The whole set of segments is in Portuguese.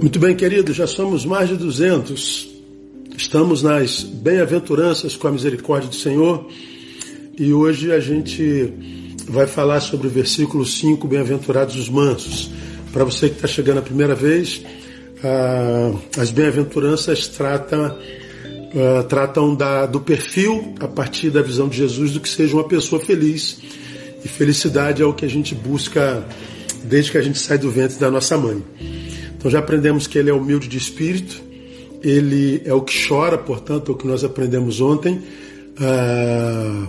Muito bem, querido, já somos mais de 200. Estamos nas bem-aventuranças com a misericórdia do Senhor e hoje a gente vai falar sobre o versículo 5, Bem-aventurados os mansos. Para você que está chegando a primeira vez, ah, as bem-aventuranças tratam, ah, tratam da, do perfil, a partir da visão de Jesus, do que seja uma pessoa feliz. E felicidade é o que a gente busca desde que a gente sai do ventre da nossa mãe. Então já aprendemos que ele é humilde de espírito, ele é o que chora, portanto, é o que nós aprendemos ontem. Ah,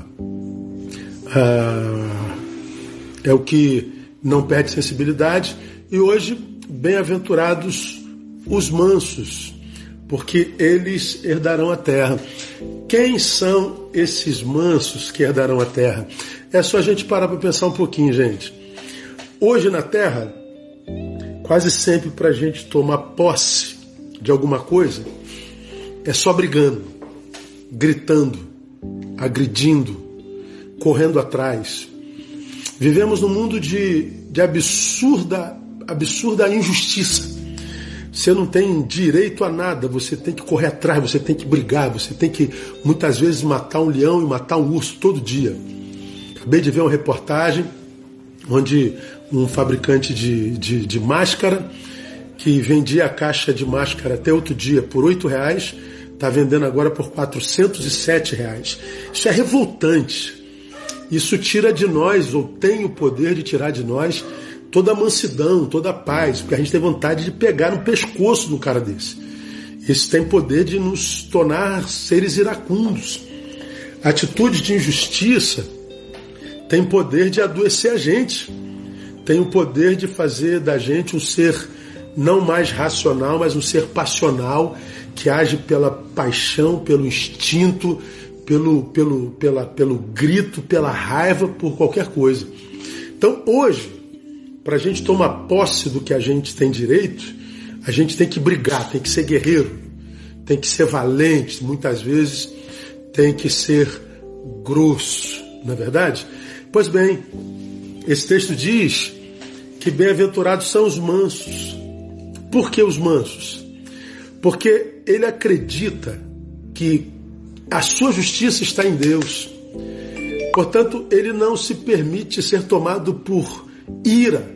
ah, é o que não perde sensibilidade. E hoje, bem-aventurados os mansos, porque eles herdarão a terra. Quem são esses mansos que herdarão a terra? É só a gente parar para pensar um pouquinho, gente. Hoje na terra, quase sempre para a gente tomar posse de alguma coisa, é só brigando, gritando, agredindo, correndo atrás. Vivemos num mundo de, de absurda, absurda injustiça. Você não tem direito a nada, você tem que correr atrás, você tem que brigar, você tem que muitas vezes matar um leão e matar um urso todo dia. Acabei de ver uma reportagem onde um fabricante de, de, de máscara que vendia a caixa de máscara até outro dia por oito reais, está vendendo agora por 407 reais. Isso é revoltante. Isso tira de nós, ou tem o poder de tirar de nós, toda a mansidão, toda a paz, porque a gente tem vontade de pegar no pescoço um cara desse. Isso tem poder de nos tornar seres iracundos. Atitude de injustiça tem poder de adoecer a gente, tem o poder de fazer da gente um ser não mais racional, mas um ser passional que age pela paixão, pelo instinto, pelo, pelo, pela, pelo grito, pela raiva, por qualquer coisa. Então hoje, para a gente tomar posse do que a gente tem direito, a gente tem que brigar, tem que ser guerreiro, tem que ser valente, muitas vezes tem que ser grosso, não é verdade? Pois bem, esse texto diz que bem-aventurados são os mansos. Por que os mansos? Porque ele acredita que a sua justiça está em Deus. Portanto, ele não se permite ser tomado por ira.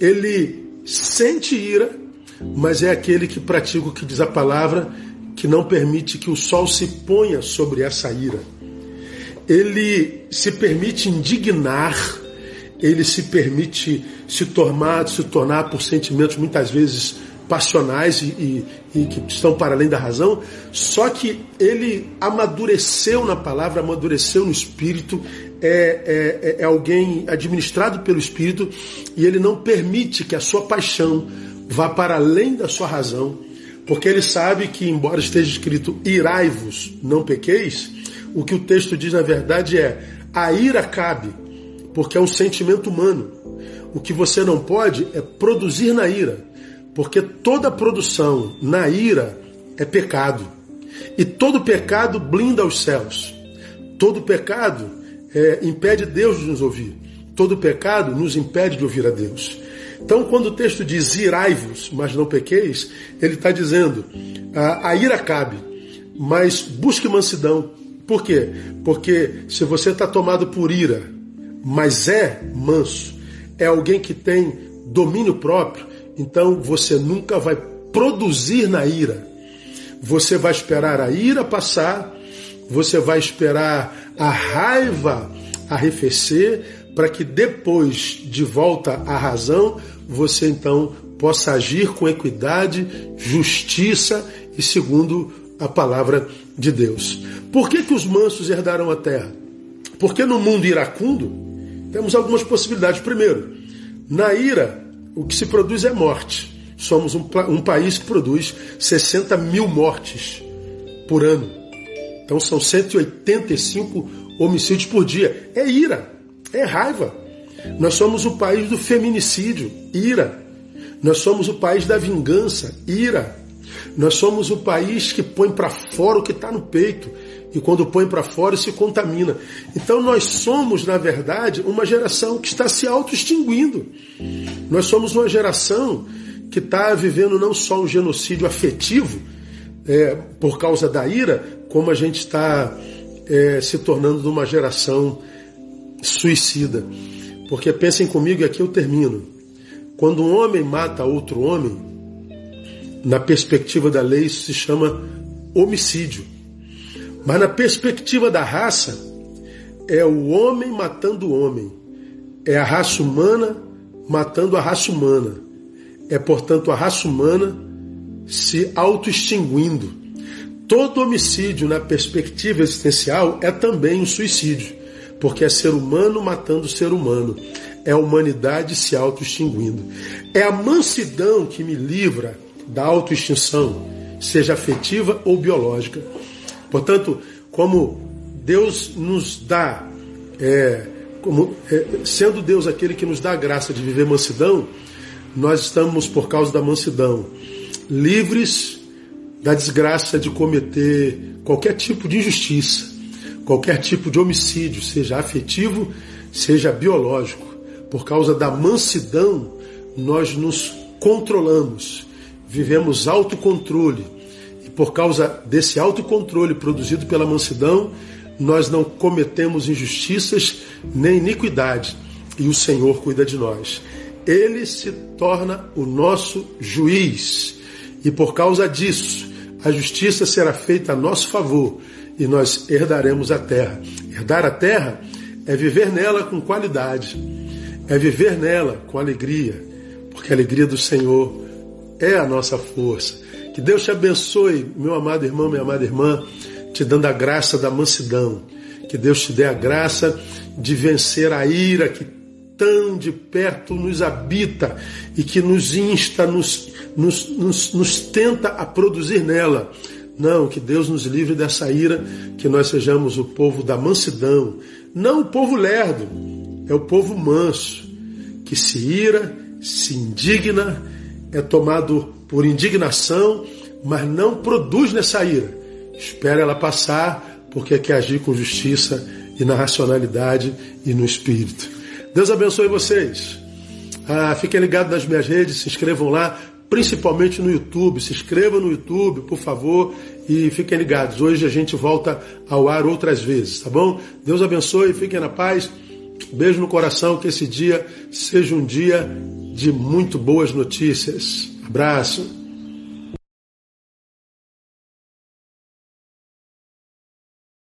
Ele sente ira, mas é aquele que pratica o que diz a palavra, que não permite que o sol se ponha sobre essa ira ele se permite indignar, ele se permite se tornar, se tornar por sentimentos muitas vezes passionais e, e, e, que estão para além da razão, só que ele amadureceu na palavra, amadureceu no espírito, é, é, é alguém administrado pelo espírito e ele não permite que a sua paixão vá para além da sua razão, porque ele sabe que, embora esteja escrito irai-vos, não pequeis, o que o texto diz, na verdade, é a ira cabe, porque é um sentimento humano. O que você não pode é produzir na ira, porque toda produção na ira é pecado. E todo pecado blinda os céus. Todo pecado é, impede Deus de nos ouvir. Todo pecado nos impede de ouvir a Deus. Então, quando o texto diz irai-vos, mas não pequeis, ele está dizendo a, a ira cabe, mas busque mansidão, por quê? Porque se você está tomado por ira, mas é manso, é alguém que tem domínio próprio, então você nunca vai produzir na ira. Você vai esperar a ira passar, você vai esperar a raiva arrefecer, para que depois de volta à razão, você então possa agir com equidade, justiça e segundo a palavra de Deus. Por que, que os mansos herdaram a terra? Porque no mundo iracundo temos algumas possibilidades. Primeiro, na ira, o que se produz é morte. Somos um, um país que produz 60 mil mortes por ano. Então são 185 homicídios por dia. É ira, é raiva. Nós somos o país do feminicídio, ira. Nós somos o país da vingança, ira. Nós somos o país que põe para fora o que está no peito e quando põe para fora se contamina. Então nós somos, na verdade, uma geração que está se auto-extinguindo. Nós somos uma geração que está vivendo não só um genocídio afetivo é, por causa da ira, como a gente está é, se tornando uma geração suicida. Porque pensem comigo e aqui eu termino. Quando um homem mata outro homem, na perspectiva da lei isso se chama homicídio. Mas na perspectiva da raça, é o homem matando o homem. É a raça humana matando a raça humana. É, portanto, a raça humana se auto-extinguindo. Todo homicídio, na perspectiva existencial, é também um suicídio, porque é ser humano matando ser humano. É a humanidade se auto-extinguindo. É a mansidão que me livra da autoextinção, seja afetiva ou biológica. Portanto, como Deus nos dá, é, como, é, sendo Deus aquele que nos dá a graça de viver mansidão, nós estamos, por causa da mansidão, livres da desgraça de cometer qualquer tipo de injustiça, qualquer tipo de homicídio, seja afetivo, seja biológico. Por causa da mansidão, nós nos controlamos, vivemos autocontrole. Por causa desse autocontrole produzido pela mansidão, nós não cometemos injustiças nem iniquidade. E o Senhor cuida de nós. Ele se torna o nosso juiz. E por causa disso, a justiça será feita a nosso favor e nós herdaremos a terra. Herdar a terra é viver nela com qualidade, é viver nela com alegria, porque a alegria do Senhor é a nossa força. Que Deus te abençoe, meu amado irmão, minha amada irmã, te dando a graça da mansidão. Que Deus te dê a graça de vencer a ira que tão de perto nos habita e que nos insta, nos, nos, nos, nos tenta a produzir nela. Não, que Deus nos livre dessa ira, que nós sejamos o povo da mansidão, não o povo lerdo, é o povo manso, que se ira, se indigna, é tomado por indignação, mas não produz nessa ira. Espera ela passar, porque quer agir com justiça e na racionalidade e no espírito. Deus abençoe vocês. Ah, fiquem ligados nas minhas redes, se inscrevam lá, principalmente no YouTube. Se inscrevam no YouTube, por favor, e fiquem ligados. Hoje a gente volta ao ar outras vezes, tá bom? Deus abençoe, fiquem na paz. Beijo no coração, que esse dia seja um dia de muito boas notícias. Abraço.